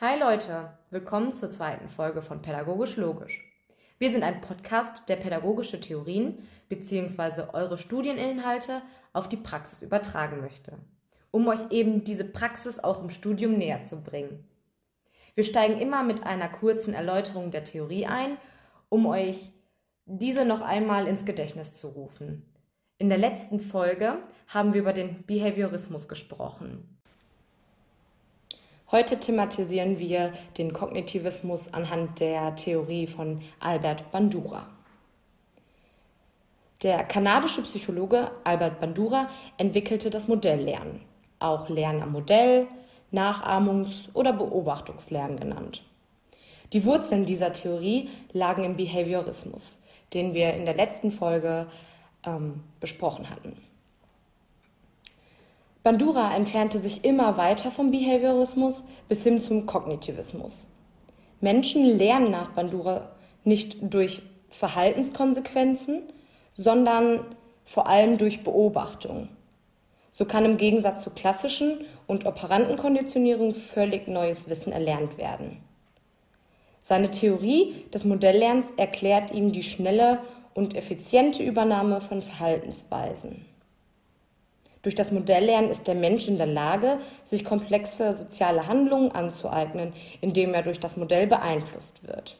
Hi Leute, willkommen zur zweiten Folge von Pädagogisch Logisch. Wir sind ein Podcast, der pädagogische Theorien bzw. eure Studieninhalte auf die Praxis übertragen möchte, um euch eben diese Praxis auch im Studium näher zu bringen. Wir steigen immer mit einer kurzen Erläuterung der Theorie ein, um euch diese noch einmal ins Gedächtnis zu rufen. In der letzten Folge haben wir über den Behaviorismus gesprochen. Heute thematisieren wir den Kognitivismus anhand der Theorie von Albert Bandura. Der kanadische Psychologe Albert Bandura entwickelte das Modelllernen, auch Lernen am Modell, Nachahmungs- oder Beobachtungslernen genannt. Die Wurzeln dieser Theorie lagen im Behaviorismus, den wir in der letzten Folge ähm, besprochen hatten. Bandura entfernte sich immer weiter vom Behaviorismus bis hin zum Kognitivismus. Menschen lernen nach Bandura nicht durch Verhaltenskonsequenzen, sondern vor allem durch Beobachtung. So kann im Gegensatz zur klassischen und operanten Konditionierung völlig neues Wissen erlernt werden. Seine Theorie des Modelllernens erklärt ihm die schnelle und effiziente Übernahme von Verhaltensweisen. Durch das Modelllernen ist der Mensch in der Lage, sich komplexe soziale Handlungen anzueignen, indem er durch das Modell beeinflusst wird.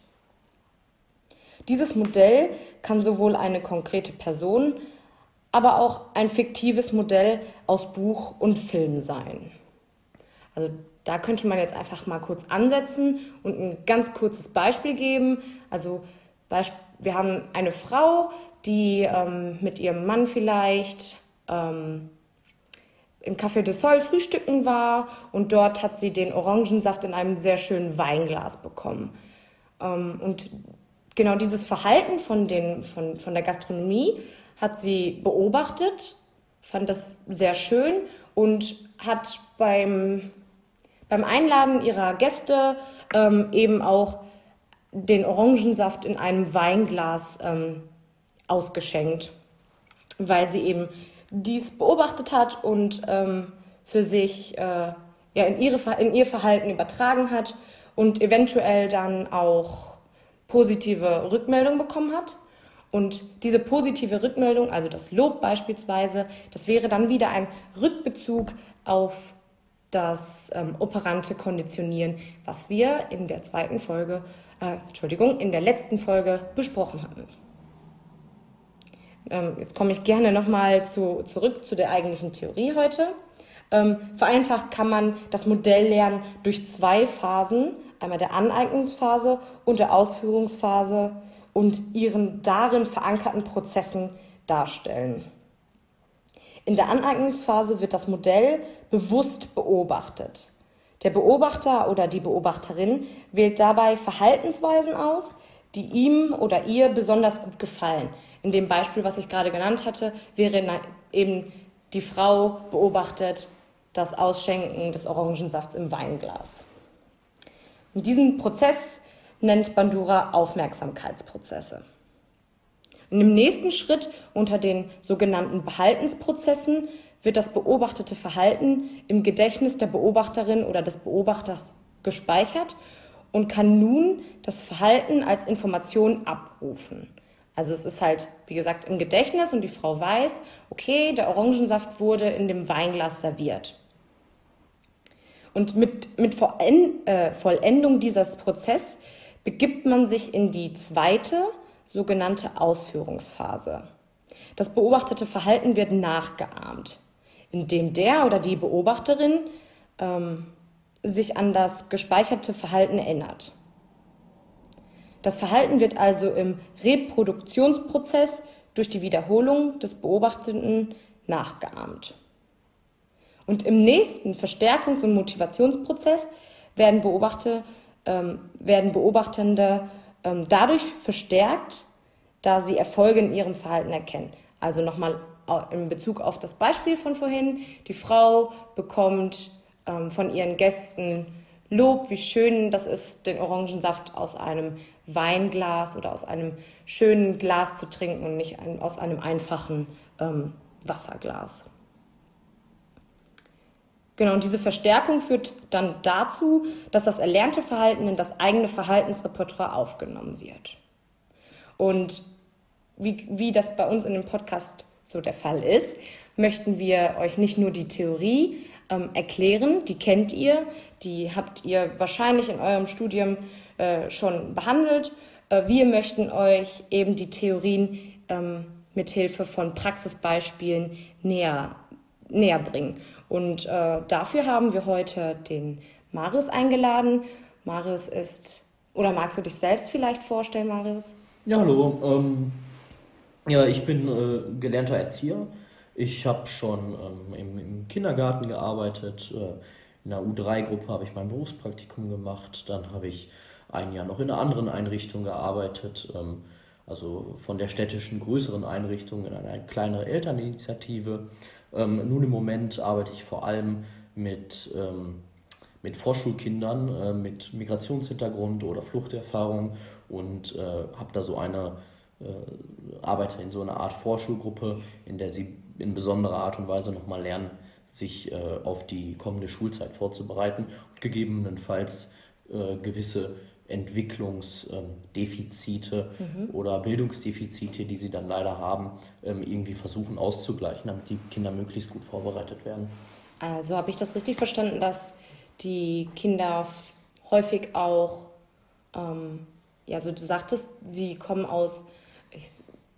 Dieses Modell kann sowohl eine konkrete Person, aber auch ein fiktives Modell aus Buch und Film sein. Also da könnte man jetzt einfach mal kurz ansetzen und ein ganz kurzes Beispiel geben. Also wir haben eine Frau, die ähm, mit ihrem Mann vielleicht ähm, im Café de Sol frühstücken war und dort hat sie den Orangensaft in einem sehr schönen Weinglas bekommen. Ähm, und genau dieses Verhalten von, den, von, von der Gastronomie hat sie beobachtet, fand das sehr schön und hat beim, beim Einladen ihrer Gäste ähm, eben auch den Orangensaft in einem Weinglas ähm, ausgeschenkt, weil sie eben dies beobachtet hat und ähm, für sich äh, ja, in, ihre, in ihr Verhalten übertragen hat und eventuell dann auch positive Rückmeldung bekommen hat. Und diese positive Rückmeldung, also das Lob beispielsweise, das wäre dann wieder ein Rückbezug auf das ähm, operante Konditionieren, was wir in der zweiten Folge, äh, Entschuldigung, in der letzten Folge besprochen hatten. Ähm, jetzt komme ich gerne nochmal zu, zurück zu der eigentlichen Theorie heute. Ähm, vereinfacht kann man das Modell lernen durch zwei Phasen, einmal der Aneignungsphase und der Ausführungsphase und ihren darin verankerten Prozessen darstellen. In der Aneignungsphase wird das Modell bewusst beobachtet. Der Beobachter oder die Beobachterin wählt dabei Verhaltensweisen aus, die ihm oder ihr besonders gut gefallen. In dem Beispiel, was ich gerade genannt hatte, wäre eben die Frau beobachtet das Ausschenken des Orangensafts im Weinglas. Und diesen Prozess nennt Bandura Aufmerksamkeitsprozesse. Und im nächsten Schritt unter den sogenannten Behaltensprozessen wird das beobachtete Verhalten im Gedächtnis der Beobachterin oder des Beobachters gespeichert und kann nun das Verhalten als Information abrufen. Also es ist halt, wie gesagt, im Gedächtnis und die Frau weiß, okay, der Orangensaft wurde in dem Weinglas serviert. Und mit, mit äh, Vollendung dieses Prozesses begibt man sich in die zweite, sogenannte Ausführungsphase. Das beobachtete Verhalten wird nachgeahmt, indem der oder die Beobachterin ähm, sich an das gespeicherte Verhalten erinnert. Das Verhalten wird also im Reproduktionsprozess durch die Wiederholung des Beobachteten nachgeahmt. Und im nächsten Verstärkungs- und Motivationsprozess werden, Beobachte, ähm, werden Beobachtende ähm, dadurch verstärkt, da sie Erfolge in ihrem Verhalten erkennen. Also nochmal in Bezug auf das Beispiel von vorhin. Die Frau bekommt ähm, von ihren Gästen Lob, wie schön das ist, den Orangensaft aus einem Weinglas oder aus einem schönen Glas zu trinken und nicht ein, aus einem einfachen ähm, Wasserglas. Genau, und diese Verstärkung führt dann dazu, dass das erlernte Verhalten in das eigene Verhaltensrepertoire aufgenommen wird. Und wie, wie das bei uns in dem Podcast so der Fall ist, möchten wir euch nicht nur die Theorie ähm, erklären, die kennt ihr, die habt ihr wahrscheinlich in eurem Studium äh, schon behandelt. Äh, wir möchten euch eben die Theorien ähm, mit Hilfe von Praxisbeispielen näher, näher bringen. Und äh, dafür haben wir heute den Marius eingeladen. Marius ist, oder magst du dich selbst vielleicht vorstellen, Marius? Ja, hallo. Ähm, ja, ich bin äh, gelernter Erzieher. Ich habe schon ähm, im, im, Kindergarten gearbeitet. Äh, in der U3-Gruppe habe ich mein Berufspraktikum gemacht. Dann habe ich ein Jahr noch in einer anderen Einrichtung gearbeitet. Ähm, also von der städtischen größeren Einrichtung in eine kleinere Elterninitiative. Ähm, nun im Moment arbeite ich vor allem mit, ähm, mit Vorschulkindern äh, mit Migrationshintergrund oder Fluchterfahrung und äh, habe da so eine, äh, arbeite in so einer Art Vorschulgruppe, in der sie in besonderer Art und Weise nochmal lernen, sich äh, auf die kommende Schulzeit vorzubereiten und gegebenenfalls äh, gewisse Entwicklungsdefizite mhm. oder Bildungsdefizite, die sie dann leider haben, ähm, irgendwie versuchen auszugleichen, damit die Kinder möglichst gut vorbereitet werden. Also habe ich das richtig verstanden, dass die Kinder häufig auch, ähm, ja, so du sagtest, sie kommen aus, ich,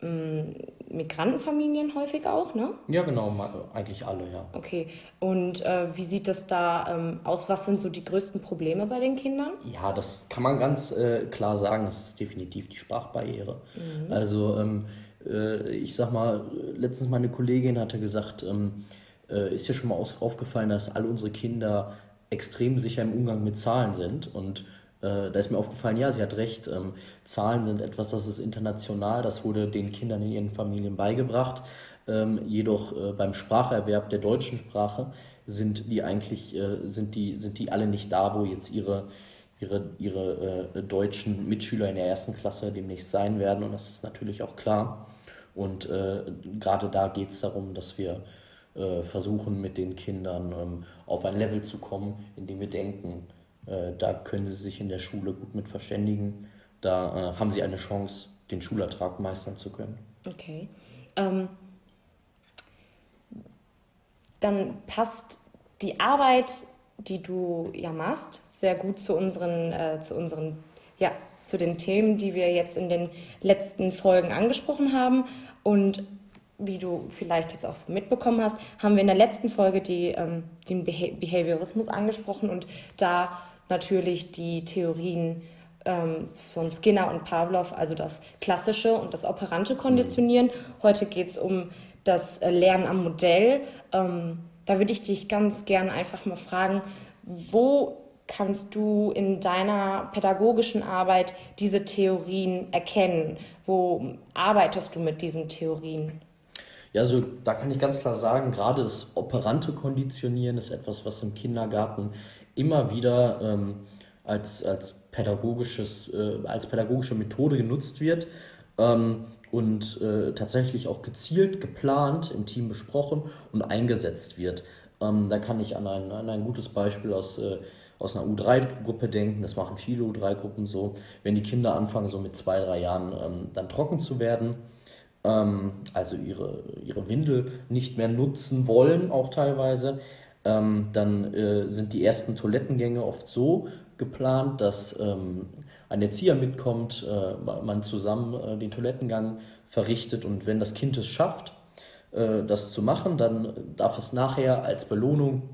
ähm, Migrantenfamilien häufig auch, ne? Ja, genau, eigentlich alle, ja. Okay, und äh, wie sieht das da ähm, aus? Was sind so die größten Probleme bei den Kindern? Ja, das kann man ganz äh, klar sagen, das ist definitiv die Sprachbarriere. Mhm. Also, ähm, äh, ich sag mal, letztens meine Kollegin hatte gesagt, ähm, äh, ist ja schon mal aufgefallen, dass alle unsere Kinder extrem sicher im Umgang mit Zahlen sind und äh, da ist mir aufgefallen, ja, sie hat recht. Ähm, Zahlen sind etwas, das ist international, das wurde den Kindern in ihren Familien beigebracht. Ähm, jedoch äh, beim Spracherwerb der deutschen Sprache sind die eigentlich, äh, sind die, sind die alle nicht da, wo jetzt ihre, ihre, ihre äh, deutschen Mitschüler in der ersten Klasse demnächst sein werden. Und das ist natürlich auch klar. Und äh, gerade da geht es darum, dass wir äh, versuchen, mit den Kindern ähm, auf ein Level zu kommen, in dem wir denken, da können sie sich in der Schule gut mit verständigen. Da äh, haben sie eine Chance, den Schulertrag meistern zu können. Okay. Ähm, dann passt die Arbeit, die du ja machst, sehr gut zu unseren, äh, zu unseren, ja, zu den Themen, die wir jetzt in den letzten Folgen angesprochen haben. Und wie du vielleicht jetzt auch mitbekommen hast, haben wir in der letzten Folge die, ähm, den Behaviorismus angesprochen und da natürlich die Theorien ähm, von Skinner und Pavlov, also das klassische und das operante Konditionieren. Mhm. Heute geht es um das äh, Lernen am Modell. Ähm, da würde ich dich ganz gern einfach mal fragen, wo kannst du in deiner pädagogischen Arbeit diese Theorien erkennen? Wo arbeitest du mit diesen Theorien? Ja, also da kann ich ganz klar sagen, gerade das operante Konditionieren ist etwas, was im Kindergarten immer wieder ähm, als, als, pädagogisches, äh, als pädagogische Methode genutzt wird ähm, und äh, tatsächlich auch gezielt, geplant, im Team besprochen und eingesetzt wird. Ähm, da kann ich an ein, an ein gutes Beispiel aus, äh, aus einer U3-Gruppe denken. Das machen viele U3-Gruppen so. Wenn die Kinder anfangen, so mit zwei, drei Jahren ähm, dann trocken zu werden, ähm, also ihre, ihre Windel nicht mehr nutzen wollen, auch teilweise, ähm, dann äh, sind die ersten Toilettengänge oft so geplant, dass ähm, ein Erzieher mitkommt, äh, man zusammen äh, den Toilettengang verrichtet und wenn das Kind es schafft, äh, das zu machen, dann darf es nachher als Belohnung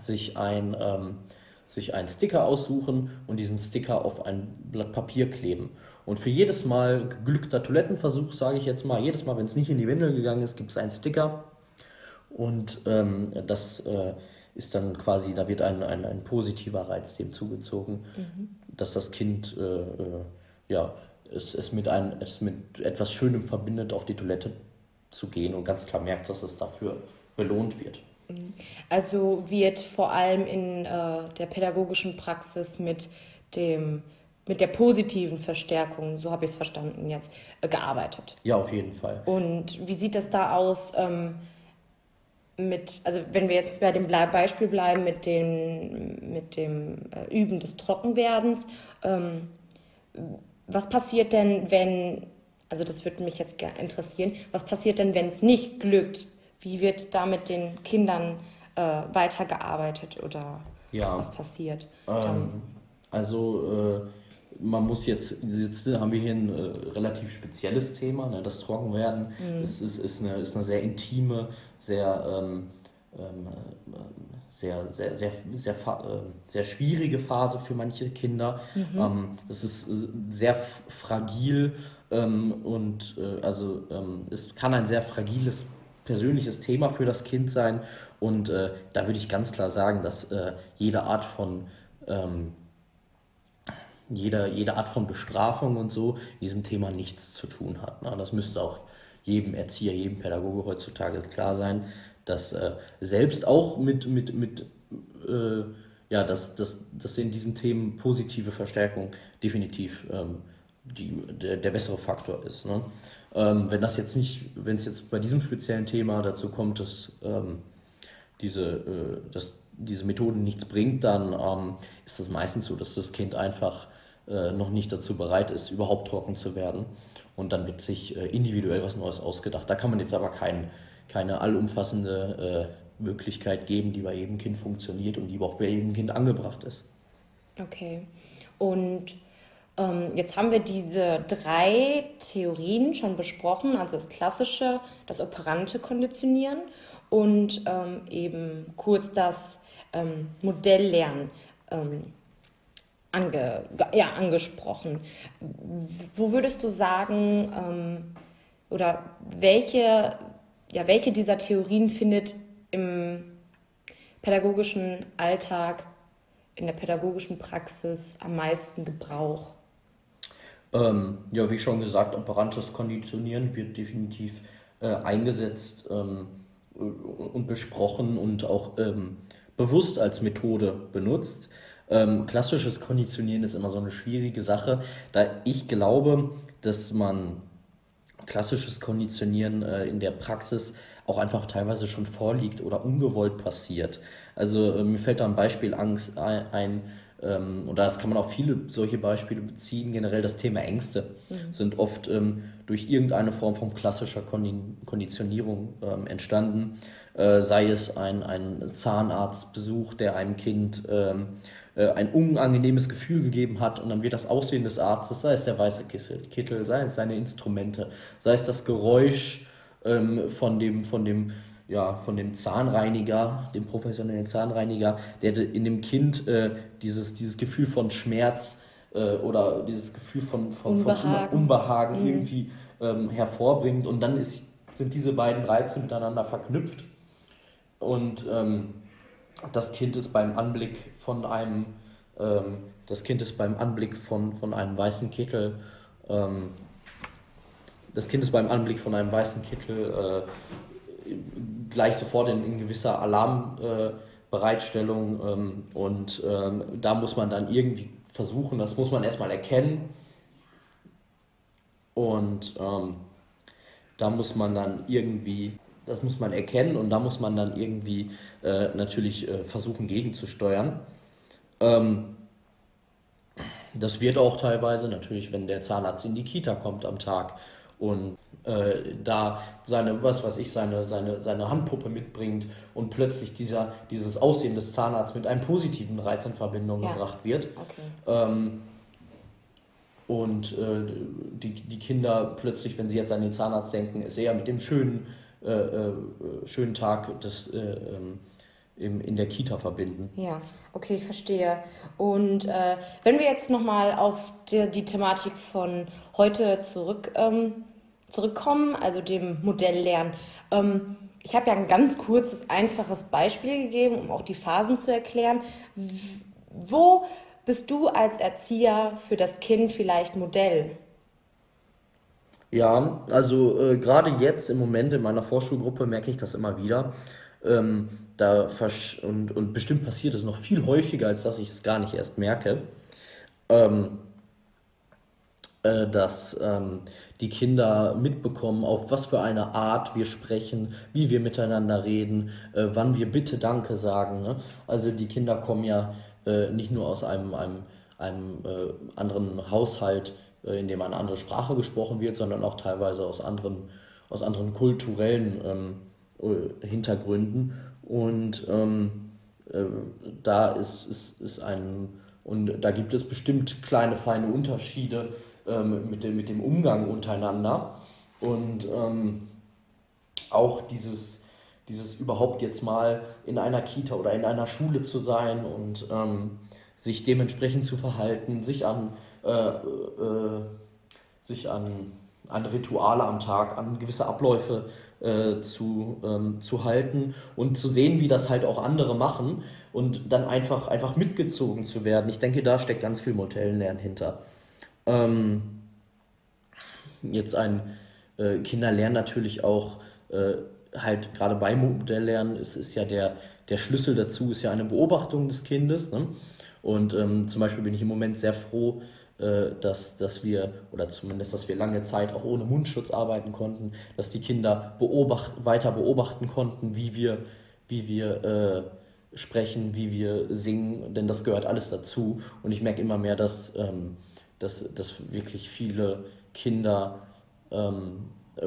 sich ein, ähm, sich einen Sticker aussuchen und diesen Sticker auf ein Blatt Papier kleben. Und für jedes Mal geglückter Toilettenversuch, sage ich jetzt mal, jedes Mal, wenn es nicht in die Windel gegangen ist, gibt es einen Sticker und ähm, das äh, ist dann quasi, da wird ein, ein, ein positiver Reiz dem zugezogen, mhm. dass das Kind äh, äh, ja, es, es, mit ein, es mit etwas Schönem verbindet, auf die Toilette zu gehen und ganz klar merkt, dass es dafür belohnt wird. Mhm. Also wird vor allem in äh, der pädagogischen Praxis mit dem mit der positiven Verstärkung, so habe ich es verstanden jetzt, äh, gearbeitet. Ja, auf jeden Fall. Und wie sieht das da aus? Ähm, mit, also wenn wir jetzt bei dem Beispiel bleiben mit dem, mit dem äh, Üben des Trockenwerdens, ähm, was passiert denn, wenn, also das würde mich jetzt interessieren, was passiert denn, wenn es nicht glückt? Wie wird da mit den Kindern äh, weitergearbeitet oder ja. was passiert? Ähm, also äh, man muss jetzt, jetzt haben wir hier ein äh, relativ spezielles Thema, ne? das Trockenwerden mhm. ist, ist, ist, eine, ist eine sehr intime, sehr, ähm, ähm, sehr, sehr, sehr, sehr, äh, sehr schwierige Phase für manche Kinder. Mhm. Ähm, es ist äh, sehr fragil ähm, und äh, also ähm, es kann ein sehr fragiles persönliches Thema für das Kind sein und äh, da würde ich ganz klar sagen, dass äh, jede Art von ähm, jede, jede Art von Bestrafung und so diesem Thema nichts zu tun hat. Ne? Das müsste auch jedem Erzieher, jedem Pädagoge heutzutage klar sein, dass äh, selbst auch mit, mit, mit äh, ja, dass, dass, dass in diesen Themen positive Verstärkung definitiv ähm, die, der, der bessere Faktor ist. Ne? Ähm, wenn das jetzt nicht, wenn es jetzt bei diesem speziellen Thema dazu kommt, dass ähm, diese, äh, dass diese Methode nichts bringt, dann ähm, ist es meistens so, dass das Kind einfach äh, noch nicht dazu bereit ist, überhaupt trocken zu werden. Und dann wird sich äh, individuell was Neues ausgedacht. Da kann man jetzt aber kein, keine allumfassende äh, Möglichkeit geben, die bei jedem Kind funktioniert und die auch bei jedem Kind angebracht ist. Okay. Und ähm, jetzt haben wir diese drei Theorien schon besprochen, also das klassische, das operante Konditionieren und ähm, eben kurz das ähm, Modelllernen. Ange, ja, angesprochen. Wo würdest du sagen, ähm, oder welche, ja, welche dieser Theorien findet im pädagogischen Alltag, in der pädagogischen Praxis am meisten Gebrauch? Ähm, ja, wie schon gesagt, operantes Konditionieren wird definitiv äh, eingesetzt ähm, und besprochen und auch ähm, bewusst als Methode benutzt. Ähm, klassisches Konditionieren ist immer so eine schwierige Sache, da ich glaube, dass man klassisches Konditionieren äh, in der Praxis auch einfach teilweise schon vorliegt oder ungewollt passiert. Also äh, mir fällt da ein Beispiel Angst ein, ähm, und das kann man auf viele solche Beispiele beziehen. Generell das Thema Ängste mhm. sind oft ähm, durch irgendeine Form von klassischer Konditionierung ähm, entstanden. Äh, sei es ein, ein Zahnarztbesuch, der einem Kind ähm, äh, ein unangenehmes Gefühl gegeben hat und dann wird das Aussehen des Arztes, sei es der weiße Kittel, sei es seine Instrumente, sei es das Geräusch ähm, von dem, von dem ja, von dem Zahnreiniger, dem professionellen Zahnreiniger, der in dem Kind äh, dieses, dieses Gefühl von Schmerz äh, oder dieses Gefühl von, von Unbehagen, von Unbehagen mhm. irgendwie ähm, hervorbringt. Und dann ist, sind diese beiden Reize miteinander verknüpft. Und ähm, das Kind ist beim Anblick von einem, ähm, das Kind ist beim Anblick von, von einem weißen Kittel, ähm, das Kind ist beim Anblick von einem weißen Kittel äh, gleich sofort in, in gewisser Alarmbereitstellung äh, ähm, und ähm, da muss man dann irgendwie versuchen, das muss man erstmal erkennen. Und ähm, da muss man dann irgendwie das muss man erkennen und da muss man dann irgendwie äh, natürlich äh, versuchen gegenzusteuern. Ähm, das wird auch teilweise natürlich, wenn der Zahnarzt in die Kita kommt am Tag und äh, da seine, was weiß ich, seine, seine, seine Handpuppe mitbringt und plötzlich dieser, dieses Aussehen des Zahnarztes mit einem positiven Reiz in Verbindung ja. gebracht wird. Okay. Ähm, und äh, die, die Kinder plötzlich, wenn sie jetzt an den Zahnarzt denken, ist eher mit dem schönen schönen Tag des, äh, ähm, im, in der Kita verbinden. Ja, okay, ich verstehe. Und äh, wenn wir jetzt nochmal auf die, die, Thematik von heute zurück, ähm, zurückkommen, also dem Modelllernen. Ähm, ich habe ja ein ganz kurzes, einfaches Beispiel gegeben, um auch die Phasen zu erklären. Wo bist du als Erzieher für das Kind vielleicht Modell? Ja, also äh, gerade jetzt im Moment in meiner Vorschulgruppe merke ich das immer wieder. Ähm, da und, und bestimmt passiert es noch viel häufiger, als dass ich es gar nicht erst merke, ähm, äh, dass ähm, die Kinder mitbekommen, auf was für eine Art wir sprechen, wie wir miteinander reden, äh, wann wir bitte Danke sagen. Ne? Also die Kinder kommen ja äh, nicht nur aus einem, einem, einem äh, anderen Haushalt, in dem eine andere Sprache gesprochen wird, sondern auch teilweise aus anderen, aus anderen kulturellen ähm, äh, Hintergründen. Und ähm, äh, da ist, ist, ist ein, und da gibt es bestimmt kleine, feine Unterschiede ähm, mit, dem, mit dem Umgang untereinander. Und ähm, auch dieses, dieses überhaupt jetzt mal in einer Kita oder in einer Schule zu sein und ähm, sich dementsprechend zu verhalten, sich an, äh, äh, sich an, an Rituale am Tag, an gewisse Abläufe äh, zu, ähm, zu halten und zu sehen, wie das halt auch andere machen und dann einfach, einfach mitgezogen zu werden. Ich denke, da steckt ganz viel Modellenlernen hinter. Ähm, jetzt ein äh, Kinder lernen natürlich auch äh, halt gerade bei Modelllernen ist, ist ja der, der Schlüssel dazu ist ja eine Beobachtung des Kindes. Ne? Und ähm, zum Beispiel bin ich im Moment sehr froh, dass, dass wir, oder zumindest, dass wir lange Zeit auch ohne Mundschutz arbeiten konnten, dass die Kinder beobacht, weiter beobachten konnten, wie wir, wie wir äh, sprechen, wie wir singen, denn das gehört alles dazu. Und ich merke immer mehr, dass, ähm, dass, dass wirklich viele Kinder ähm, äh,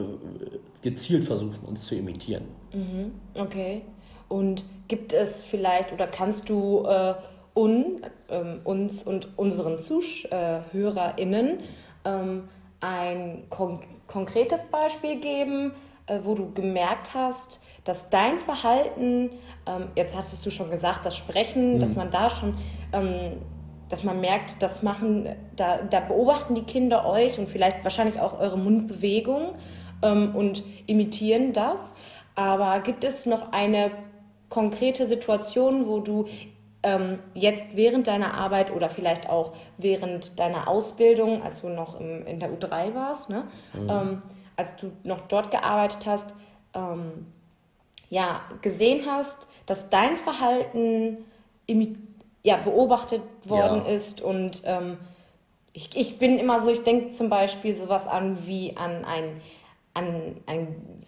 gezielt versuchen, uns zu imitieren. Mhm, okay. Und gibt es vielleicht oder kannst du äh, un, ähm, uns und unseren ZuhörerInnen ähm, ein kon konkretes Beispiel geben, äh, wo du gemerkt hast, dass dein Verhalten, ähm, jetzt hast du schon gesagt, das Sprechen, mhm. dass man da schon, ähm, dass man merkt, das machen, da, da beobachten die Kinder euch und vielleicht wahrscheinlich auch eure Mundbewegung ähm, und imitieren das. Aber gibt es noch eine konkrete Situation, wo du ähm, jetzt während deiner Arbeit oder vielleicht auch während deiner Ausbildung, als du noch im, in der U3 warst, ne? Mhm. Ähm, als du noch dort gearbeitet hast, ähm, ja, gesehen hast, dass dein Verhalten ja, beobachtet worden ja. ist und ähm, ich, ich bin immer so, ich denke zum Beispiel sowas an wie an ein, an ein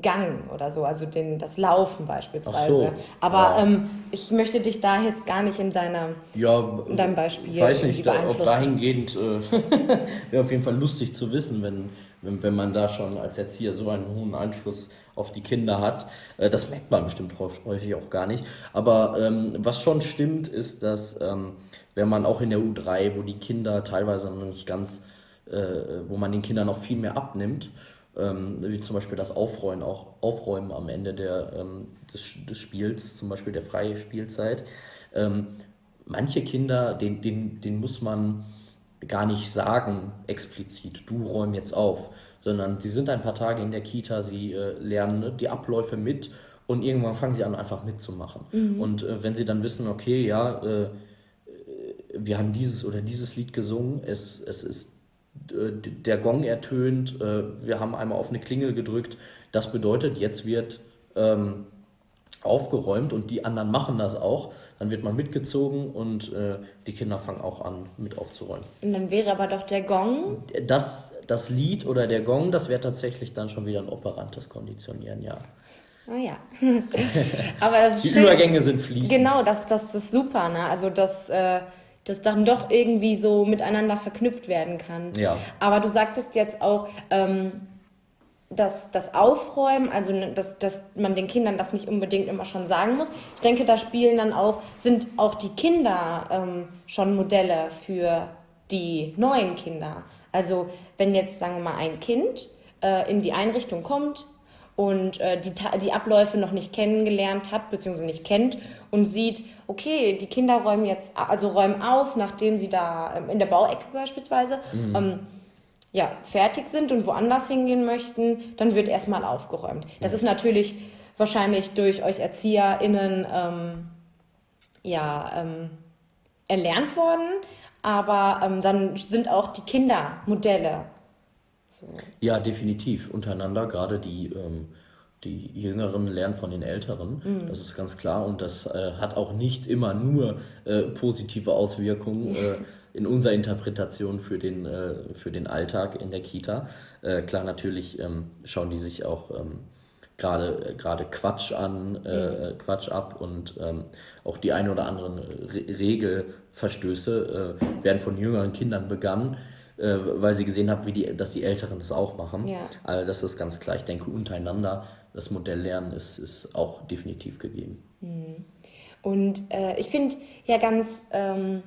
Gang oder so, also den, das Laufen beispielsweise. So, Aber ja. ähm, ich möchte dich da jetzt gar nicht in, deiner, ja, in deinem Beispiel Ich weiß nicht, da, ob dahingehend äh, wäre auf jeden Fall lustig zu wissen, wenn, wenn, wenn man da schon als Erzieher so einen hohen Einfluss auf die Kinder hat. Äh, das merkt man bestimmt häufig auch gar nicht. Aber ähm, was schon stimmt, ist, dass ähm, wenn man auch in der U3, wo die Kinder teilweise noch nicht ganz, äh, wo man den Kindern noch viel mehr abnimmt, ähm, wie zum Beispiel das Aufräumen, auch Aufräumen am Ende der, ähm, des, des Spiels, zum Beispiel der freien Spielzeit. Ähm, manche Kinder, den, den, den muss man gar nicht sagen explizit, du räum jetzt auf, sondern sie sind ein paar Tage in der Kita, sie äh, lernen ne, die Abläufe mit und irgendwann fangen sie an, einfach mitzumachen. Mhm. Und äh, wenn sie dann wissen, okay, ja, äh, wir haben dieses oder dieses Lied gesungen, es, es ist äh, der Gong ertönt, äh, wir haben einmal auf eine Klingel gedrückt. Das bedeutet, jetzt wird ähm, aufgeräumt und die anderen machen das auch. Dann wird man mitgezogen und äh, die Kinder fangen auch an, mit aufzuräumen. Und dann wäre aber doch der Gong. Das, das Lied oder der Gong, das wäre tatsächlich dann schon wieder ein operantes Konditionieren, ja. Ah ja. aber das ist Die schön. Übergänge sind fließend. Genau, das, das ist super. Ne? Also das. Äh das dann doch irgendwie so miteinander verknüpft werden kann. Ja. Aber du sagtest jetzt auch, ähm, dass das Aufräumen, also dass, dass man den Kindern das nicht unbedingt immer schon sagen muss. Ich denke, da spielen dann auch, sind auch die Kinder ähm, schon Modelle für die neuen Kinder. Also wenn jetzt, sagen wir mal, ein Kind äh, in die Einrichtung kommt, und äh, die, die Abläufe noch nicht kennengelernt hat, beziehungsweise nicht kennt und sieht, okay, die Kinder räumen jetzt, also räumen auf, nachdem sie da ähm, in der Bauecke beispielsweise mhm. ähm, ja, fertig sind und woanders hingehen möchten, dann wird erstmal aufgeräumt. Das ist natürlich wahrscheinlich durch euch ErzieherInnen ähm, ja, ähm, erlernt worden, aber ähm, dann sind auch die Kinder Modelle so. Ja, definitiv. Untereinander, gerade die, ähm, die Jüngeren lernen von den Älteren. Mhm. Das ist ganz klar und das äh, hat auch nicht immer nur äh, positive Auswirkungen äh, in unserer Interpretation für den, äh, für den Alltag in der Kita. Äh, klar, natürlich ähm, schauen die sich auch ähm, gerade gerade Quatsch an, äh, mhm. Quatsch ab und ähm, auch die ein oder anderen Re Regelverstöße äh, werden von jüngeren Kindern begangen, äh, weil sie gesehen haben, wie die, dass die Älteren das auch machen. Ja. Also das ist ganz klar. Ich denke, untereinander das Modell Lernen ist, ist auch definitiv gegeben. Mhm. Und äh, ich finde ja ganz, ähm,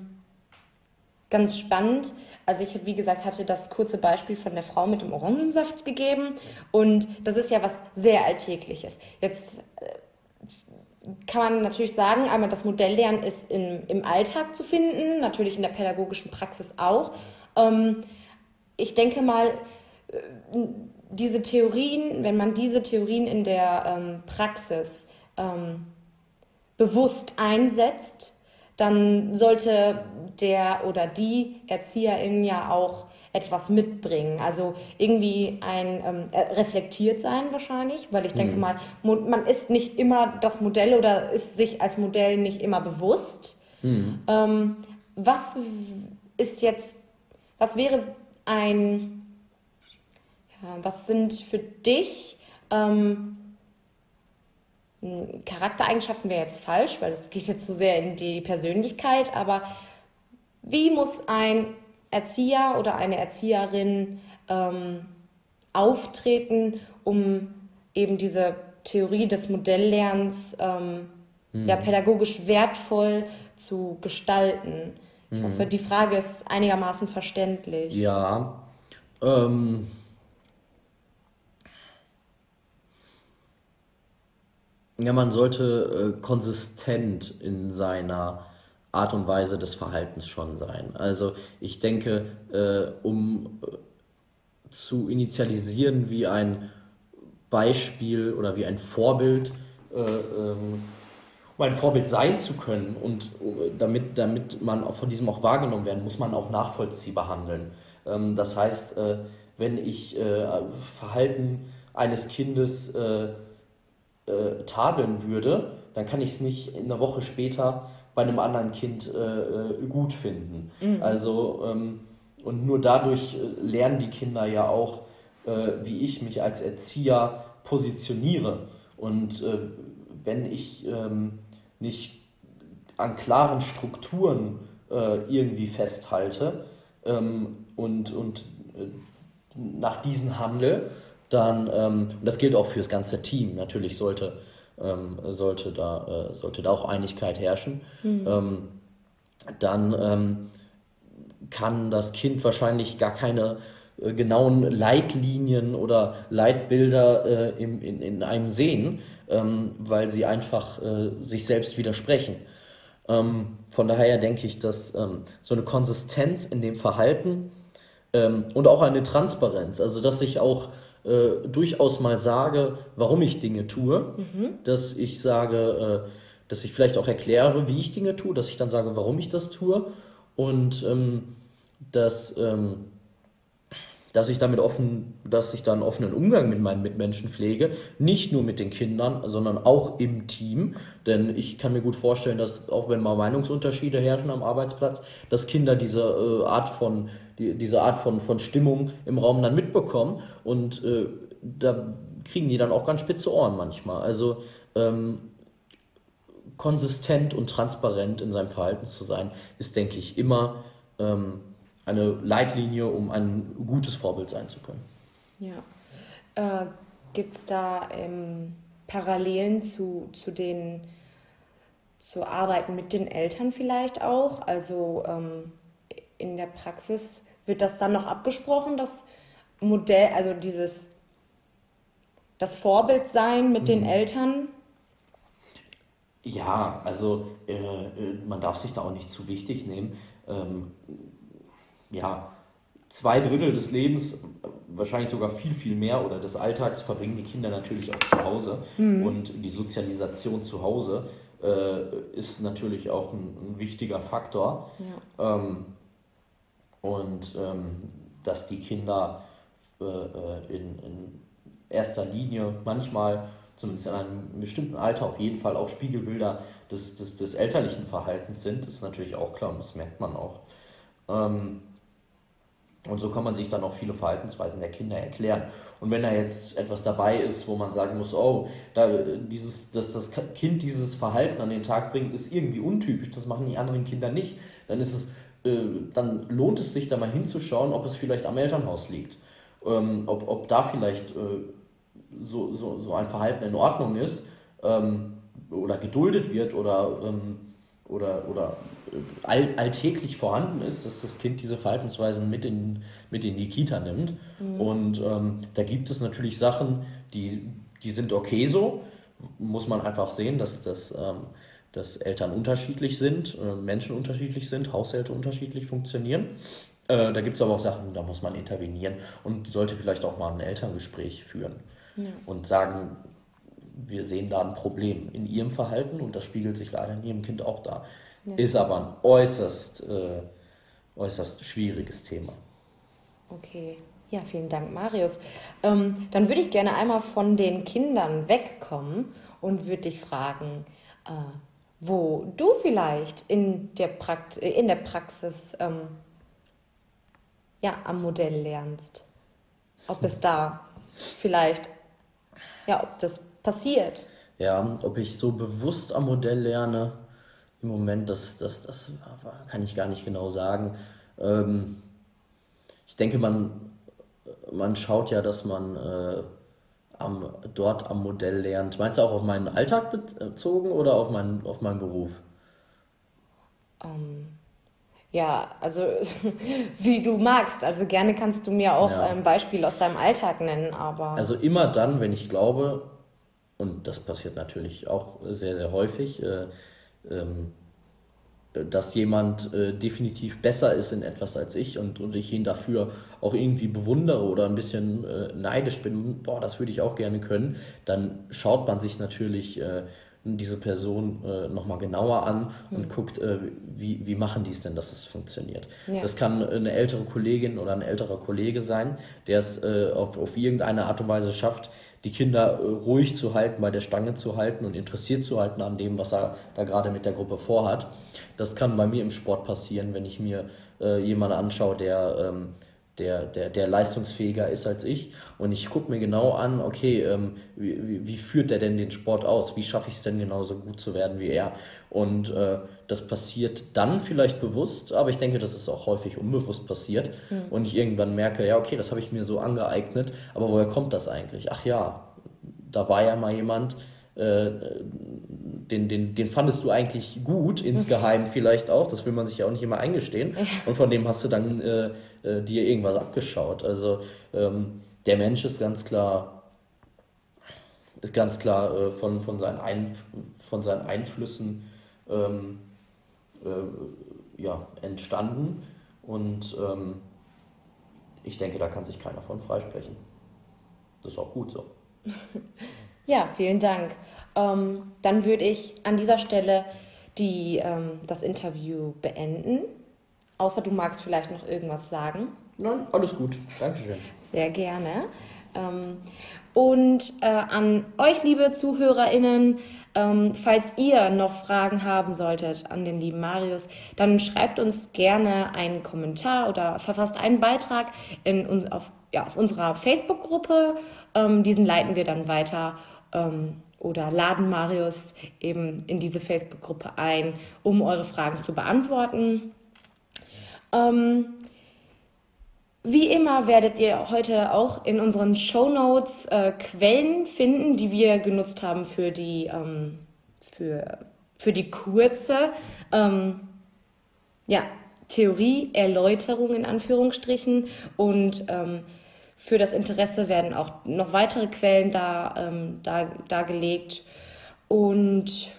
ganz spannend, also ich, wie gesagt, hatte das kurze Beispiel von der Frau mit dem Orangensaft gegeben und das ist ja was sehr Alltägliches. Jetzt äh, kann man natürlich sagen, einmal das Modelllernen ist in, im Alltag zu finden, natürlich in der pädagogischen Praxis auch. Ähm, ich denke mal, äh, diese Theorien, wenn man diese Theorien in der ähm, Praxis ähm, bewusst einsetzt, dann sollte der oder die Erzieherin ja auch etwas mitbringen. Also irgendwie ein ähm, reflektiert sein wahrscheinlich, weil ich denke mhm. mal, man ist nicht immer das Modell oder ist sich als Modell nicht immer bewusst. Mhm. Ähm, was ist jetzt, was wäre ein, ja, was sind für dich ähm, hm, Charaktereigenschaften wäre jetzt falsch, weil das geht jetzt zu sehr in die Persönlichkeit, aber wie muss ein Erzieher oder eine Erzieherin ähm, auftreten, um eben diese Theorie des Modelllernens ähm, mhm. ja, pädagogisch wertvoll zu gestalten? Ich mhm. hoffe, die Frage ist einigermaßen verständlich. Ja. Ähm Ja, man sollte äh, konsistent in seiner Art und Weise des Verhaltens schon sein. Also ich denke, äh, um äh, zu initialisieren, wie ein Beispiel oder wie ein Vorbild, äh, ähm, um ein Vorbild sein zu können und äh, damit, damit man auch von diesem auch wahrgenommen werden, muss man auch nachvollziehbar handeln. Ähm, das heißt, äh, wenn ich Verhalten eines Kindes äh, tadeln würde, dann kann ich es nicht in einer Woche später bei einem anderen Kind äh, äh, gut finden. Mhm. Also ähm, und nur dadurch äh, lernen die Kinder ja auch, äh, wie ich mich als Erzieher positioniere. Und äh, wenn ich ähm, nicht an klaren Strukturen äh, irgendwie festhalte ähm, und, und nach diesen handle, dann, ähm, und das gilt auch für das ganze Team, natürlich sollte, ähm, sollte, da, äh, sollte da auch Einigkeit herrschen, mhm. ähm, dann ähm, kann das Kind wahrscheinlich gar keine äh, genauen Leitlinien oder Leitbilder äh, im, in, in einem sehen, ähm, weil sie einfach äh, sich selbst widersprechen. Ähm, von daher denke ich, dass so eine Konsistenz in dem Verhalten und auch eine Transparenz, also dass ich auch äh, durchaus mal sage, warum ich Dinge tue, mhm. dass ich sage, äh, dass ich vielleicht auch erkläre, wie ich Dinge tue, dass ich dann sage, warum ich das tue und ähm, dass, ähm, dass ich damit offen, dass ich da einen offenen Umgang mit meinen Mitmenschen pflege, nicht nur mit den Kindern, sondern auch im Team, denn ich kann mir gut vorstellen, dass auch wenn mal Meinungsunterschiede herrschen am Arbeitsplatz, dass Kinder diese äh, Art von die, diese Art von, von Stimmung im Raum dann mitbekommen. Und äh, da kriegen die dann auch ganz spitze Ohren manchmal. Also ähm, konsistent und transparent in seinem Verhalten zu sein, ist, denke ich, immer ähm, eine Leitlinie, um ein gutes Vorbild sein zu können. Ja. Äh, Gibt es da ähm, Parallelen zu, zu den zu arbeiten mit den Eltern vielleicht auch? Also ähm, in der Praxis wird das dann noch abgesprochen, das Modell, also dieses, das Vorbild sein mit mhm. den Eltern? Ja, also äh, äh, man darf sich da auch nicht zu wichtig nehmen. Ähm, ja, zwei Drittel des Lebens, wahrscheinlich sogar viel, viel mehr oder des Alltags verbringen die Kinder natürlich auch zu Hause. Mhm. Und die Sozialisation zu Hause äh, ist natürlich auch ein, ein wichtiger Faktor. Ja. Ähm, und ähm, dass die Kinder äh, äh, in, in erster Linie manchmal zumindest in einem bestimmten Alter auf jeden Fall auch Spiegelbilder des, des, des elterlichen Verhaltens sind, ist natürlich auch klar und das merkt man auch. Ähm, und so kann man sich dann auch viele Verhaltensweisen der Kinder erklären. Und wenn da jetzt etwas dabei ist, wo man sagen muss, oh, da dieses, dass das Kind dieses Verhalten an den Tag bringt, ist irgendwie untypisch, das machen die anderen Kinder nicht, dann ist es, äh, dann lohnt es sich da mal hinzuschauen, ob es vielleicht am Elternhaus liegt. Ähm, ob, ob da vielleicht äh, so, so, so ein Verhalten in Ordnung ist ähm, oder geduldet wird oder, ähm, oder, oder all, alltäglich vorhanden ist, dass das Kind diese Verhaltensweisen mit in, mit in die Kita nimmt. Mhm. Und ähm, da gibt es natürlich Sachen, die, die sind okay so. Muss man einfach sehen, dass, dass, ähm, dass Eltern unterschiedlich sind, äh, Menschen unterschiedlich sind, Haushalte unterschiedlich funktionieren. Äh, da gibt es aber auch Sachen, da muss man intervenieren und sollte vielleicht auch mal ein Elterngespräch führen ja. und sagen, wir sehen da ein Problem in ihrem Verhalten und das spiegelt sich leider in ihrem Kind auch da. Ja. Ist aber ein äußerst, äh, äußerst schwieriges Thema. Okay. Ja, vielen Dank, Marius. Ähm, dann würde ich gerne einmal von den Kindern wegkommen und würde dich fragen, äh, wo du vielleicht in der, Prakt in der Praxis ähm, ja, am Modell lernst. Ob es da vielleicht, ja, ob das passiert. Ja, ob ich so bewusst am Modell lerne, im Moment, das, das, das kann ich gar nicht genau sagen. Ähm, ich denke, man, man schaut ja, dass man äh, am, dort am Modell lernt. Meinst du auch auf meinen Alltag bezogen oder auf meinen, auf meinen Beruf? Um, ähm, ja, also wie du magst. Also gerne kannst du mir auch ja. ein Beispiel aus deinem Alltag nennen, aber. Also immer dann, wenn ich glaube, und das passiert natürlich auch sehr, sehr häufig, äh, ähm, dass jemand äh, definitiv besser ist in etwas als ich und, und ich ihn dafür auch irgendwie bewundere oder ein bisschen äh, neidisch bin, boah, das würde ich auch gerne können, dann schaut man sich natürlich äh, diese Person äh, nochmal genauer an und mhm. guckt, äh, wie, wie machen die es denn, dass es funktioniert. Ja. Das kann eine ältere Kollegin oder ein älterer Kollege sein, der es äh, auf, auf irgendeine Art und Weise schafft, die Kinder äh, ruhig zu halten, bei der Stange zu halten und interessiert zu halten an dem, was er da gerade mit der Gruppe vorhat. Das kann bei mir im Sport passieren, wenn ich mir äh, jemanden anschaue, der ähm, der, der, der leistungsfähiger ist als ich. Und ich gucke mir genau an, okay, ähm, wie, wie führt der denn den Sport aus? Wie schaffe ich es denn genauso gut zu werden wie er? Und äh, das passiert dann vielleicht bewusst, aber ich denke, dass es auch häufig unbewusst passiert. Mhm. Und ich irgendwann merke, ja, okay, das habe ich mir so angeeignet, aber woher kommt das eigentlich? Ach ja, da war ja mal jemand, äh, den, den, den fandest du eigentlich gut, insgeheim vielleicht auch, das will man sich ja auch nicht immer eingestehen. Und von dem hast du dann äh, äh, dir irgendwas abgeschaut. Also ähm, der Mensch ist ganz klar, ist ganz klar äh, von, von, seinen Einf von seinen Einflüssen ähm, äh, ja, entstanden. Und ähm, ich denke, da kann sich keiner von freisprechen. Das ist auch gut so. Ja, vielen Dank. Ähm, dann würde ich an dieser Stelle die, ähm, das Interview beenden. Außer du magst vielleicht noch irgendwas sagen. Nein, alles gut. Dankeschön. Sehr gerne. Ähm, und äh, an euch, liebe ZuhörerInnen, ähm, falls ihr noch Fragen haben solltet an den lieben Marius, dann schreibt uns gerne einen Kommentar oder verfasst einen Beitrag in, auf, ja, auf unserer Facebook-Gruppe. Ähm, diesen leiten wir dann weiter ähm, oder laden Marius eben in diese Facebook-Gruppe ein, um eure Fragen zu beantworten. Ähm, wie immer werdet ihr heute auch in unseren Show Notes äh, Quellen finden, die wir genutzt haben für die, ähm, für, für die kurze ähm, ja, Theorie-Erläuterung in Anführungsstrichen und ähm, für das Interesse werden auch noch weitere Quellen da, ähm, da, dargelegt. Und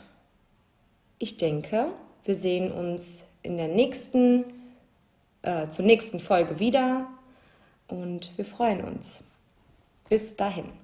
ich denke, wir sehen uns in der nächsten, äh, zur nächsten Folge wieder und wir freuen uns. Bis dahin.